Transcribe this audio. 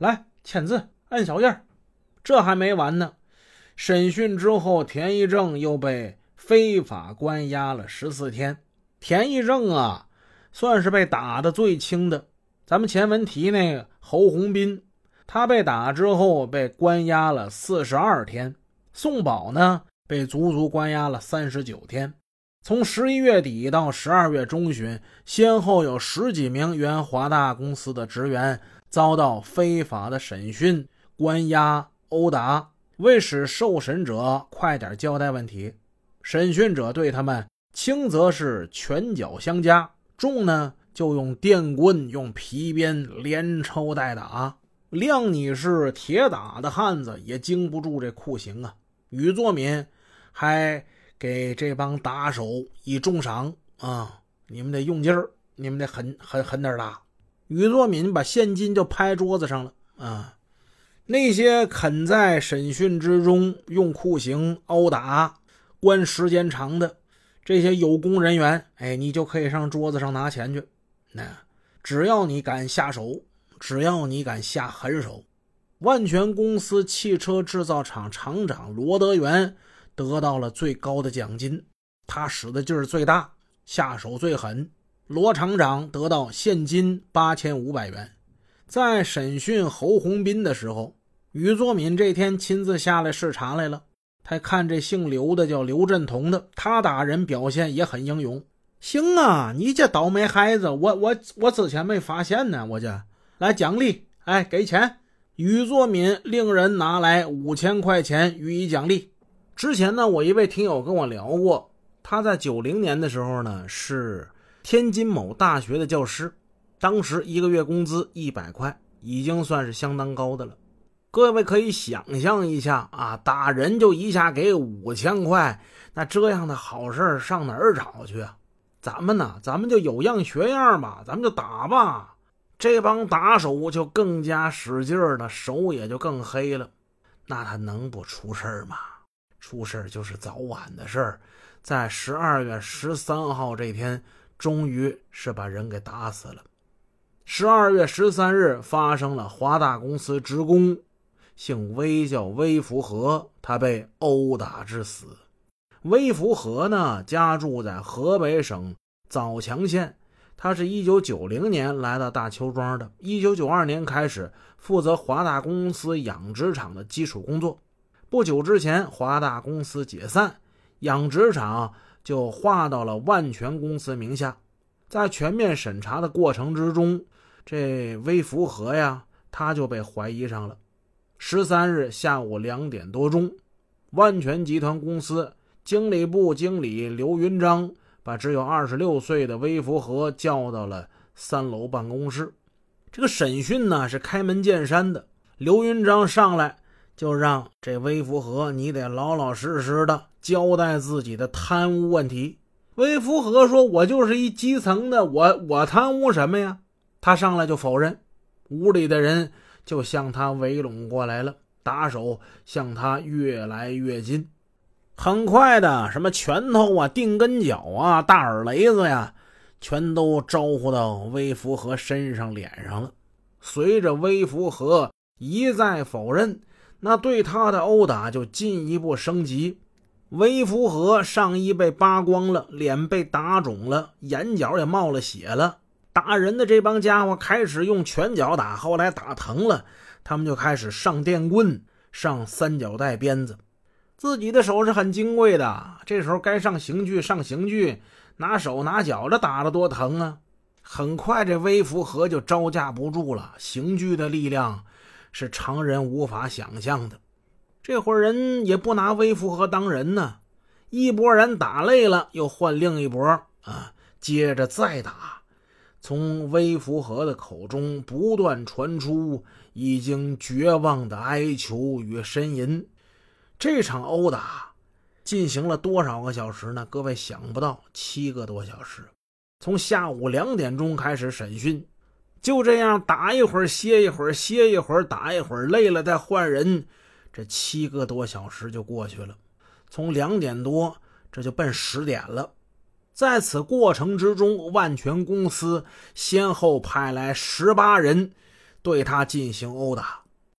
来签字，按小印这还没完呢。审讯之后，田义正又被非法关押了十四天。田义正啊，算是被打的最轻的。咱们前文提那个侯洪斌，他被打之后被关押了四十二天。宋宝呢，被足足关押了三十九天。从十一月底到十二月中旬，先后有十几名原华大公司的职员遭到非法的审讯、关押、殴打。为使受审者快点交代问题，审讯者对他们轻则是拳脚相加，重呢就用电棍、用皮鞭连抽带打。谅你是铁打的汉子，也经不住这酷刑啊！禹作敏还。给这帮打手以重赏啊！你们得用劲儿，你们得狠狠狠点打。禹作敏把现金就拍桌子上了啊！那些肯在审讯之中用酷刑殴打、关时间长的这些有功人员，哎，你就可以上桌子上拿钱去。那只要你敢下手，只要你敢下狠手，万全公司汽车制造厂厂长罗德元。得到了最高的奖金，他使的劲儿最大，下手最狠。罗厂长得到现金八千五百元。在审讯侯洪斌的时候，于作敏这天亲自下来视察来了。他看这姓刘的叫刘振同的，他打人表现也很英勇。行啊，你这倒霉孩子，我我我之前没发现呢，我这来奖励，哎，给钱。于作敏令人拿来五千块钱予以奖励。之前呢，我一位听友跟我聊过，他在九零年的时候呢是天津某大学的教师，当时一个月工资一百块，已经算是相当高的了。各位可以想象一下啊，打人就一下给五千块，那这样的好事上哪儿找去啊？咱们呢，咱们就有样学样吧，咱们就打吧。这帮打手就更加使劲儿了，手也就更黑了，那他能不出事儿吗？出事就是早晚的事儿，在十二月十三号这天，终于是把人给打死了。十二月十三日发生了华大公司职工，姓魏叫魏福和，他被殴打致死。魏福和呢，家住在河北省枣强县，他是一九九零年来到大邱庄的，一九九二年开始负责华大公司养殖场的基础工作。不久之前，华大公司解散，养殖场就划到了万全公司名下。在全面审查的过程之中，这微福和呀，他就被怀疑上了。十三日下午两点多钟，万全集团公司经理部经理刘云章把只有二十六岁的微福和叫到了三楼办公室。这个审讯呢是开门见山的，刘云章上来。就让这微福和，你得老老实实的交代自己的贪污问题。微福和说：“我就是一基层的，我我贪污什么呀？”他上来就否认。屋里的人就向他围拢过来了，打手向他越来越近。很快的，什么拳头啊、腚跟脚啊、大耳雷子呀，全都招呼到微福和身上、脸上了。随着微福和一再否认。那对他的殴打就进一步升级，微服和上衣被扒光了，脸被打肿了，眼角也冒了血了。打人的这帮家伙开始用拳脚打，后来打疼了，他们就开始上电棍、上三角带鞭子。自己的手是很金贵的，这时候该上刑具上刑具，拿手拿脚的打的多疼啊！很快这微服和就招架不住了，刑具的力量。是常人无法想象的。这伙人也不拿微福和当人呢，一拨人打累了，又换另一拨啊，接着再打。从微福和的口中不断传出已经绝望的哀求与呻吟。这场殴打进行了多少个小时呢？各位想不到，七个多小时。从下午两点钟开始审讯。就这样打一会儿，歇一会儿，歇一会儿，打一会儿，累了再换人，这七个多小时就过去了。从两点多，这就奔十点了。在此过程之中，万全公司先后派来十八人，对他进行殴打。